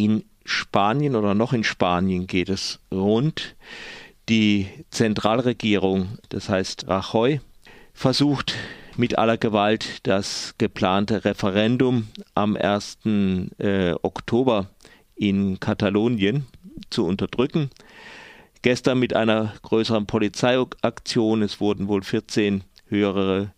In Spanien oder noch in Spanien geht es rund. Die Zentralregierung, das heißt Rajoy, versucht mit aller Gewalt das geplante Referendum am 1. Äh, Oktober in Katalonien zu unterdrücken. Gestern mit einer größeren Polizeiaktion. Es wurden wohl 14 höhere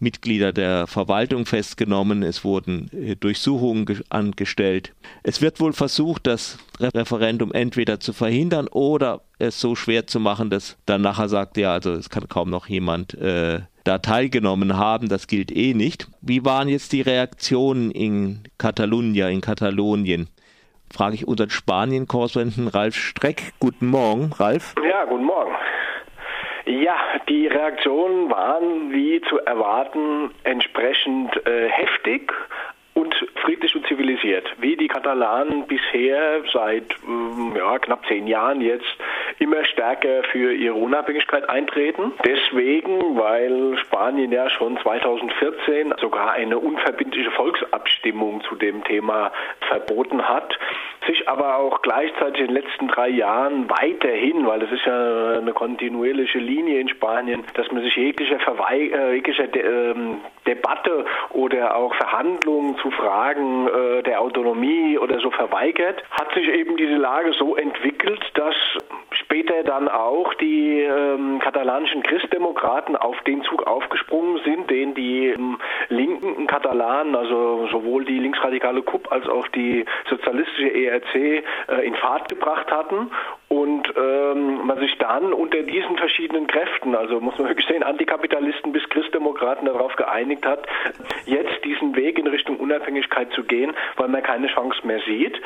Mitglieder der Verwaltung festgenommen, es wurden äh, Durchsuchungen angestellt. Es wird wohl versucht, das Referendum entweder zu verhindern oder es so schwer zu machen, dass dann nachher sagt, ja, also es kann kaum noch jemand äh, da teilgenommen haben, das gilt eh nicht. Wie waren jetzt die Reaktionen in Catalunya, in Katalonien? Frage ich unseren Spanien-Korrespondenten Ralf Streck. Guten Morgen, Ralf. Ja, guten Morgen. Ja, die Reaktionen waren wie zu erwarten entsprechend äh, heftig und friedlich und zivilisiert, wie die Katalanen bisher seit ähm, ja, knapp zehn Jahren jetzt immer stärker für ihre Unabhängigkeit eintreten. Deswegen, weil Spanien ja schon 2014 sogar eine unverbindliche Volksabstimmung zu dem Thema verboten hat, sich aber auch gleichzeitig in den letzten drei Jahren weiterhin, weil das ist ja eine kontinuierliche Linie in Spanien, dass man sich jeglicher, Verwei äh, jeglicher De ähm, Debatte oder auch Verhandlungen zu Fragen äh, der Autonomie oder so verweigert, hat sich eben diese Lage so entwickelt, dass später dann auch die ähm, katalanischen Christdemokraten auf den Zug aufgesprungen sind, den die ähm, linken Katalanen, also sowohl die linksradikale KUP als auch die sozialistische ERC äh, in Fahrt gebracht hatten und ähm, man sich dann unter diesen verschiedenen Kräften, also muss man wirklich sehen, Antikapitalisten bis Christdemokraten darauf geeinigt hat, jetzt diesen Weg in Richtung Unabhängigkeit zu gehen, weil man keine Chance mehr sieht.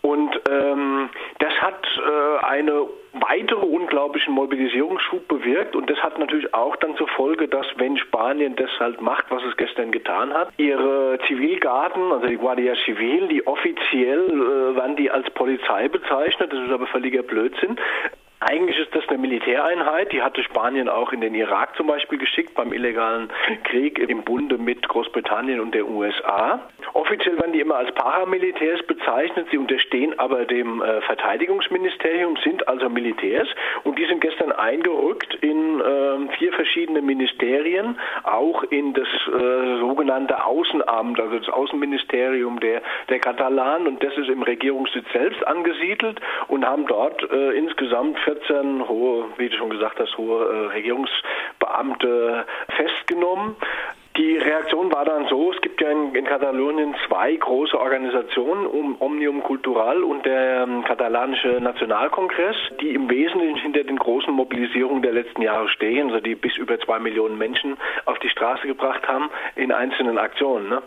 Und ähm, das hat äh, eine weitere unglaublichen Mobilisierungsschub bewirkt. Und das hat natürlich auch dann zur Folge, dass wenn Spanien das halt macht, was es gestern getan hat, ihre Zivilgarten, also die Guardia Civil, die offiziell äh, werden die als Polizei bezeichnet, das ist aber völliger Blödsinn, eigentlich ist das eine Militäreinheit, die hatte Spanien auch in den Irak zum Beispiel geschickt beim illegalen Krieg im Bunde mit Großbritannien und der USA. Offiziell werden die immer als Paramilitärs bezeichnet, sie unterstehen aber dem äh, Verteidigungsministerium, sind also Militärs. Und die sind gestern eingerückt in äh, vier verschiedene Ministerien, auch in das äh, sogenannte Außenamt, also das Außenministerium der, der Katalanen und das ist im Regierungssitz selbst angesiedelt und haben dort äh, insgesamt 14 hohe, wie du schon gesagt hast, hohe äh, Regierungsbeamte festgenommen. Die Reaktion war dann so, es gibt ja in, in Katalonien zwei große Organisationen, um Omnium Cultural und der ähm, katalanische Nationalkongress, die im Wesentlichen hinter den großen Mobilisierungen der letzten Jahre stehen, also die bis über zwei Millionen Menschen auf die Straße gebracht haben in einzelnen Aktionen. Ne?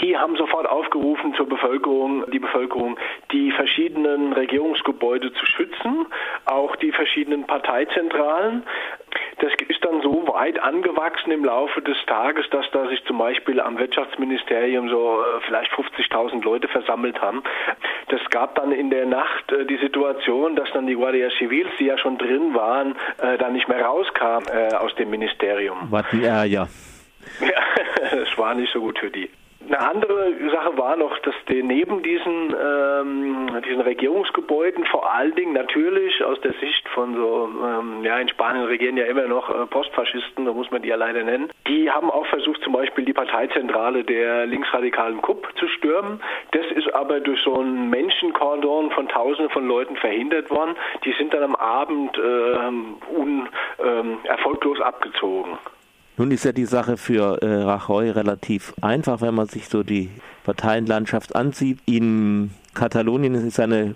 Die haben sofort aufgerufen zur Bevölkerung, die Bevölkerung, die verschiedenen Regierungsgebäude zu schützen, auch die verschiedenen Parteizentralen. Das ist dann so weit angewachsen im Laufe des Tages, dass da sich zum Beispiel am Wirtschaftsministerium so äh, vielleicht 50.000 Leute versammelt haben. Das gab dann in der Nacht äh, die Situation, dass dann die Guardia Civils, die ja schon drin waren, äh, dann nicht mehr rauskamen aus dem Ministerium. Warten, ja, ja. Ja, das war nicht so gut für die. Eine andere Sache war noch, dass die neben diesen, ähm, diesen Regierungsgebäuden vor allen Dingen natürlich aus der Sicht von so, ähm, ja in Spanien regieren ja immer noch äh, Postfaschisten, da muss man die ja leider nennen, die haben auch versucht zum Beispiel die Parteizentrale der linksradikalen KUP zu stürmen. Das ist aber durch so einen Menschenkordon von Tausenden von Leuten verhindert worden. Die sind dann am Abend äh, un, äh, erfolglos abgezogen. Nun ist ja die Sache für äh, Rajoy relativ einfach, wenn man sich so die Parteienlandschaft ansieht. In Katalonien ist eine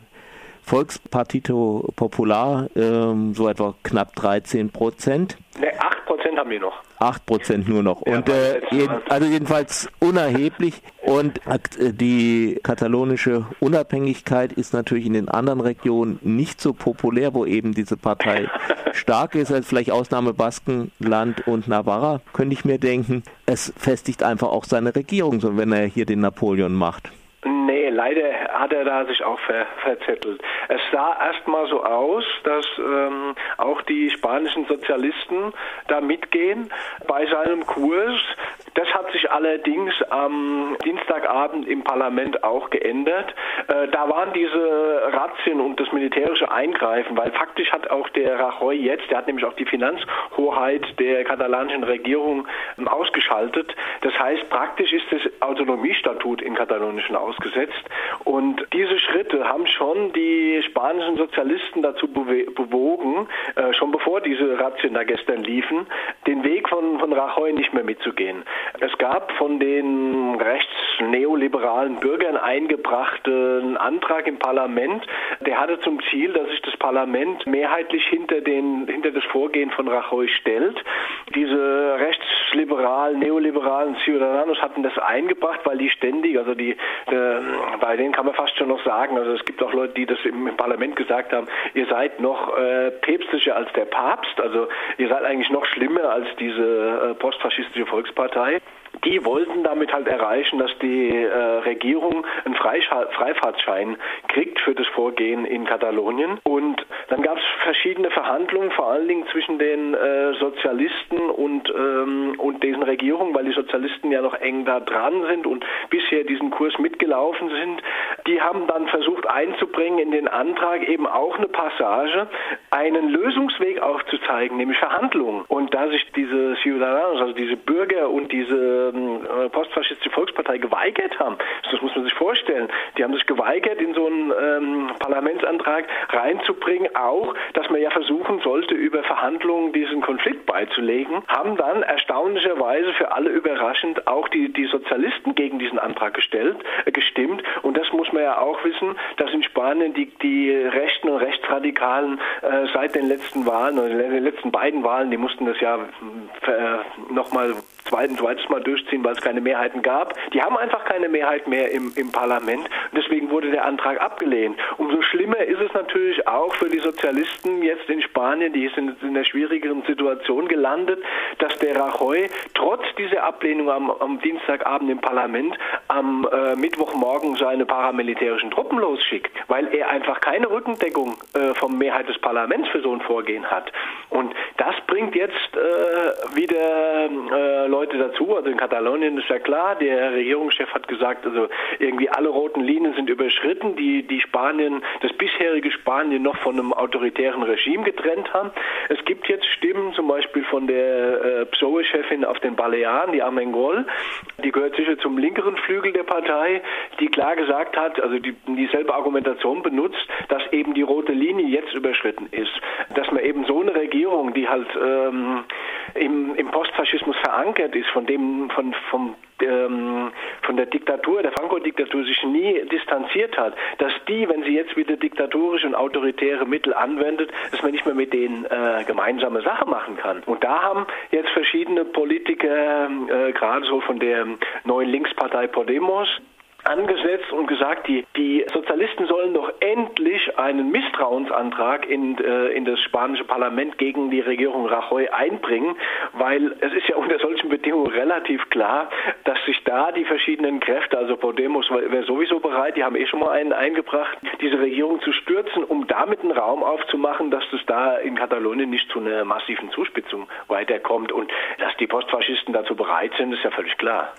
Volkspartito Popular ähm, so etwa knapp 13 Prozent. Ne, 8 Prozent haben wir noch. 8 Prozent nur noch. Und äh, jeden, also jedenfalls unerheblich. Und äh, die katalonische Unabhängigkeit ist natürlich in den anderen Regionen nicht so populär, wo eben diese Partei stark ist, als vielleicht Ausnahme Baskenland und Navarra, könnte ich mir denken. Es festigt einfach auch seine Regierung, so wenn er hier den Napoleon macht. Leider hat er da sich auch ver verzettelt. Es sah erstmal so aus, dass ähm, auch die spanischen Sozialisten da mitgehen bei seinem Kurs. Das hat sich allerdings am Dienstagabend im Parlament auch geändert. Äh, da waren diese Razzien und das militärische Eingreifen, weil faktisch hat auch der Rajoy jetzt, der hat nämlich auch die Finanzhoheit der katalanischen Regierung ähm, ausgeschaltet. Das heißt, praktisch ist das Autonomiestatut in Katalonien ausgesetzt. Und diese Schritte haben schon die spanischen Sozialisten dazu bewogen, äh, schon bevor diese Razzien da gestern liefen, den Weg von, von Rajoy nicht mehr mitzugehen. Es gab von den rechtsneoliberalen Bürgern eingebrachten Antrag im Parlament, der hatte zum Ziel, dass sich das Parlament mehrheitlich hinter, den, hinter das Vorgehen von Rajoy stellt. Diese rechtsliberalen, neoliberalen Ciudadanos hatten das eingebracht, weil die ständig, also die, äh, bei denen kann man fast schon noch sagen, also es gibt auch Leute, die das im, im Parlament gesagt haben, ihr seid noch äh, päpstlicher als der Papst, also ihr seid eigentlich noch schlimmer als diese äh, postfaschistische Volkspartei die wollten damit halt erreichen, dass die äh, Regierung einen Freifahrtschein kriegt für das Vorgehen in Katalonien. Und dann gab es verschiedene Verhandlungen, vor allen Dingen zwischen den äh, Sozialisten und, ähm, und diesen Regierungen, weil die Sozialisten ja noch eng da dran sind und bisher diesen Kurs mitgelaufen sind. Die haben dann versucht einzubringen in den Antrag eben auch eine Passage, einen Lösungsweg aufzuzeigen, nämlich Verhandlungen. Und da sich diese Ciudadanos, also diese Bürger und diese ähm, äh, postfaschistische Volkspartei geweigert haben. Das muss man sich vorstellen. Die haben sich geweigert, in so einen ähm, Parlamentsantrag reinzubringen, auch, dass man ja versuchen sollte, über Verhandlungen diesen Konflikt beizulegen, haben dann erstaunlicherweise für alle überraschend auch die, die Sozialisten gegen diesen Antrag gestellt, äh, gestimmt. Und das muss man ja auch wissen, dass in Spanien die, die Rechten und Rechtsradikalen äh, seit den letzten Wahlen, oder den letzten beiden Wahlen, die mussten das ja äh, nochmal zweiten, zweites Mal durchziehen, weil es keine Mehrheiten gab. Die haben einfach keine Mehrheit mehr im, im Parlament. Deswegen wurde der Antrag abgelehnt. Umso schlimmer ist es natürlich auch für die Sozialisten jetzt in Spanien, die sind in einer schwierigeren Situation gelandet, dass der Rajoy trotz dieser Ablehnung am, am Dienstagabend im Parlament am äh, Mittwochmorgen seine paramilitärischen Truppen losschickt, weil er einfach keine Rückendeckung äh, vom Mehrheit des Parlaments für so ein Vorgehen hat. Und das bringt jetzt äh, wieder äh, Leute dazu. Also in Katalonien ist ja klar, der Regierungschef hat gesagt, also irgendwie alle roten Linien sind überschritten, die die Spanien, das bisherige Spanien noch von einem autoritären Regime getrennt haben. Es gibt jetzt Stimmen, zum Beispiel von der äh, PSOE-Chefin auf den Balearen, die Armengol, die gehört sicher zum linkeren Flügel der Partei, die klar gesagt hat, also die dieselbe Argumentation benutzt, dass eben die rote Linie jetzt überschritten ist, dass man eben so eine Regierung, die halt ähm, im Postfaschismus verankert ist, von dem von vom ähm, von der Diktatur, der Franco-Diktatur sich nie distanziert hat, dass die, wenn sie jetzt wieder diktatorische und autoritäre Mittel anwendet, dass man nicht mehr mit denen äh, gemeinsame Sache machen kann. Und da haben jetzt verschiedene Politiker, äh, gerade so von der neuen Linkspartei Podemos, angesetzt und gesagt, die, die Sozialisten sollen doch endlich einen Misstrauensantrag in, äh, in das spanische Parlament gegen die Regierung Rajoy einbringen, weil es ist ja unter solchen Bedingungen relativ klar, dass sich da die verschiedenen Kräfte, also Podemos wäre sowieso bereit, die haben eh schon mal einen eingebracht, diese Regierung zu stürzen, um damit einen Raum aufzumachen, dass es da in Katalonien nicht zu einer massiven Zuspitzung weiterkommt und dass die Postfaschisten dazu bereit sind, ist ja völlig klar.